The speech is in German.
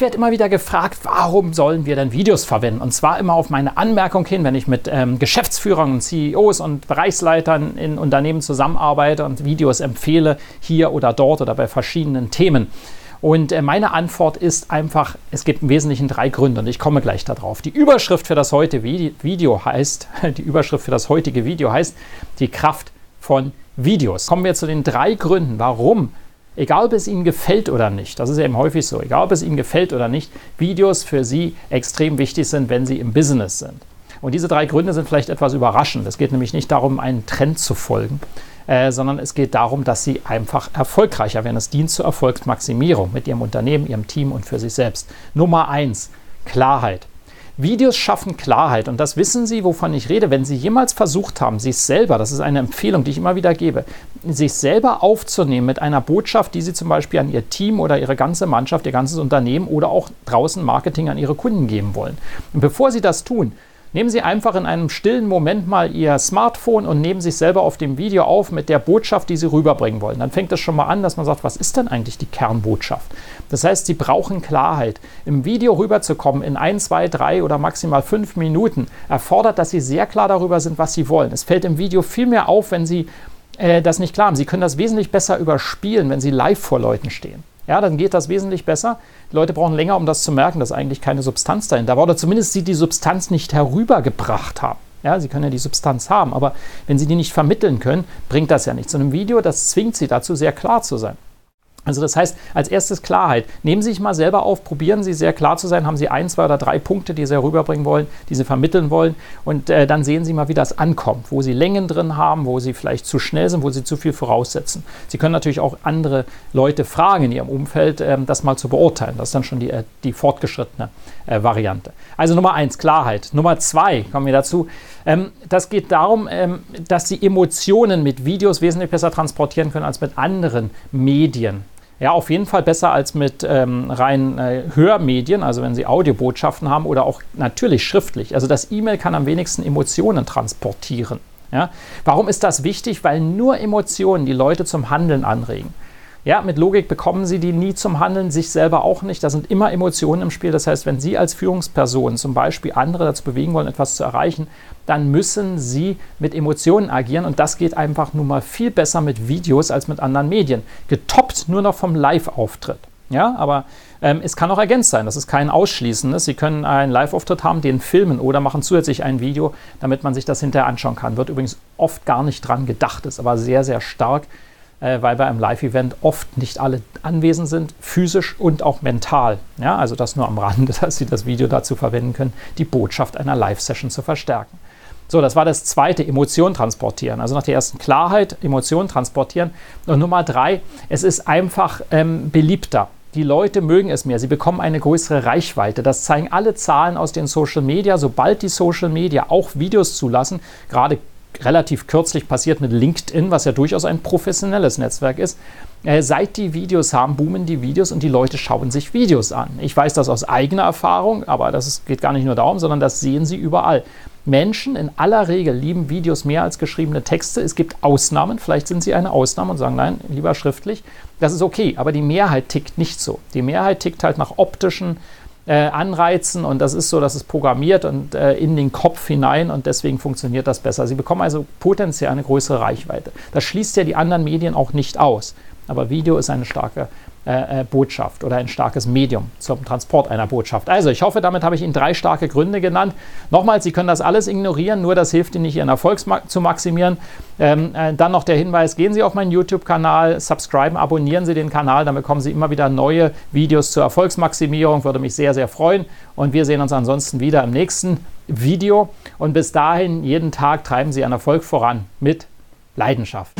Ich werde immer wieder gefragt, warum sollen wir denn Videos verwenden? Und zwar immer auf meine Anmerkung hin, wenn ich mit ähm, Geschäftsführern und CEOs und Bereichsleitern in Unternehmen zusammenarbeite und Videos empfehle, hier oder dort oder bei verschiedenen Themen. Und äh, meine Antwort ist einfach, es gibt im Wesentlichen drei Gründe und ich komme gleich darauf. Die Überschrift für das heutige Video heißt, die Überschrift für das heutige Video heißt, die Kraft von Videos. Kommen wir zu den drei Gründen, warum egal ob es Ihnen gefällt oder nicht, das ist eben häufig so, egal ob es Ihnen gefällt oder nicht, Videos für Sie extrem wichtig sind, wenn Sie im Business sind. Und diese drei Gründe sind vielleicht etwas überraschend. Es geht nämlich nicht darum, einen Trend zu folgen, äh, sondern es geht darum, dass Sie einfach erfolgreicher werden. Es dient zur Erfolgsmaximierung mit Ihrem Unternehmen, Ihrem Team und für sich selbst. Nummer eins, Klarheit. Videos schaffen Klarheit und das wissen Sie, wovon ich rede. Wenn Sie jemals versucht haben, sich selber, das ist eine Empfehlung, die ich immer wieder gebe, sich selber aufzunehmen mit einer Botschaft, die Sie zum Beispiel an Ihr Team oder Ihre ganze Mannschaft, Ihr ganzes Unternehmen oder auch draußen Marketing an Ihre Kunden geben wollen. Und bevor Sie das tun, Nehmen Sie einfach in einem stillen Moment mal Ihr Smartphone und nehmen sich selber auf dem Video auf mit der Botschaft, die Sie rüberbringen wollen. Dann fängt es schon mal an, dass man sagt, was ist denn eigentlich die Kernbotschaft? Das heißt, Sie brauchen Klarheit. Im Video rüberzukommen in ein, zwei, drei oder maximal fünf Minuten erfordert, dass Sie sehr klar darüber sind, was Sie wollen. Es fällt im Video viel mehr auf, wenn Sie äh, das nicht klar haben. Sie können das wesentlich besser überspielen, wenn Sie live vor Leuten stehen ja, dann geht das wesentlich besser. Die Leute brauchen länger, um das zu merken, dass eigentlich keine Substanz dahinter war oder zumindest sie die Substanz nicht herübergebracht haben. Ja, sie können ja die Substanz haben, aber wenn sie die nicht vermitteln können, bringt das ja nichts. Und im Video, das zwingt sie dazu, sehr klar zu sein. Also das heißt, als erstes Klarheit. Nehmen Sie sich mal selber auf, probieren Sie sehr klar zu sein, haben Sie ein, zwei oder drei Punkte, die Sie herüberbringen wollen, die Sie vermitteln wollen und äh, dann sehen Sie mal, wie das ankommt, wo Sie Längen drin haben, wo Sie vielleicht zu schnell sind, wo Sie zu viel voraussetzen. Sie können natürlich auch andere Leute fragen in Ihrem Umfeld, äh, das mal zu beurteilen. Das ist dann schon die, äh, die fortgeschrittene äh, Variante. Also Nummer eins, Klarheit. Nummer zwei, kommen wir dazu, ähm, das geht darum, ähm, dass Sie Emotionen mit Videos wesentlich besser transportieren können als mit anderen Medien. Ja, auf jeden Fall besser als mit ähm, rein äh, Hörmedien, also wenn Sie Audiobotschaften haben oder auch natürlich schriftlich. Also das E-Mail kann am wenigsten Emotionen transportieren. Ja? Warum ist das wichtig? Weil nur Emotionen die Leute zum Handeln anregen. Ja, mit Logik bekommen Sie die nie zum Handeln, sich selber auch nicht. Da sind immer Emotionen im Spiel. Das heißt, wenn Sie als Führungsperson zum Beispiel andere dazu bewegen wollen, etwas zu erreichen, dann müssen Sie mit Emotionen agieren. Und das geht einfach nun mal viel besser mit Videos als mit anderen Medien. Getoppt nur noch vom Live-Auftritt. Ja, aber ähm, es kann auch ergänzt sein. Das ist kein Ausschließendes. Sie können einen Live-Auftritt haben, den filmen oder machen zusätzlich ein Video, damit man sich das hinterher anschauen kann. Wird übrigens oft gar nicht dran gedacht, ist aber sehr, sehr stark äh, weil bei einem Live-Event oft nicht alle anwesend sind, physisch und auch mental. Ja, also das nur am Rande, dass Sie das Video dazu verwenden können, die Botschaft einer Live-Session zu verstärken. So, das war das zweite, Emotion transportieren. Also nach der ersten Klarheit, Emotion transportieren. Und Nummer drei, es ist einfach ähm, beliebter. Die Leute mögen es mehr. Sie bekommen eine größere Reichweite. Das zeigen alle Zahlen aus den Social Media. Sobald die Social Media auch Videos zulassen, gerade relativ kürzlich passiert mit LinkedIn, was ja durchaus ein professionelles Netzwerk ist. Äh, seit die Videos haben, boomen die Videos und die Leute schauen sich Videos an. Ich weiß das aus eigener Erfahrung, aber das ist, geht gar nicht nur darum, sondern das sehen sie überall. Menschen in aller Regel lieben Videos mehr als geschriebene Texte. Es gibt Ausnahmen, vielleicht sind sie eine Ausnahme und sagen, nein, lieber schriftlich. Das ist okay, aber die Mehrheit tickt nicht so. Die Mehrheit tickt halt nach optischen äh, anreizen und das ist so, dass es programmiert und äh, in den Kopf hinein und deswegen funktioniert das besser. Sie bekommen also potenziell eine größere Reichweite. Das schließt ja die anderen Medien auch nicht aus. Aber Video ist eine starke äh, äh, Botschaft oder ein starkes Medium zum Transport einer Botschaft. Also, ich hoffe, damit habe ich Ihnen drei starke Gründe genannt. Nochmals, Sie können das alles ignorieren, nur das hilft Ihnen nicht, Ihren Erfolg zu maximieren. Ähm, äh, dann noch der Hinweis: Gehen Sie auf meinen YouTube-Kanal, subscriben, abonnieren Sie den Kanal, dann bekommen Sie immer wieder neue Videos zur Erfolgsmaximierung. Würde mich sehr, sehr freuen. Und wir sehen uns ansonsten wieder im nächsten Video. Und bis dahin, jeden Tag treiben Sie Ihren Erfolg voran mit Leidenschaft.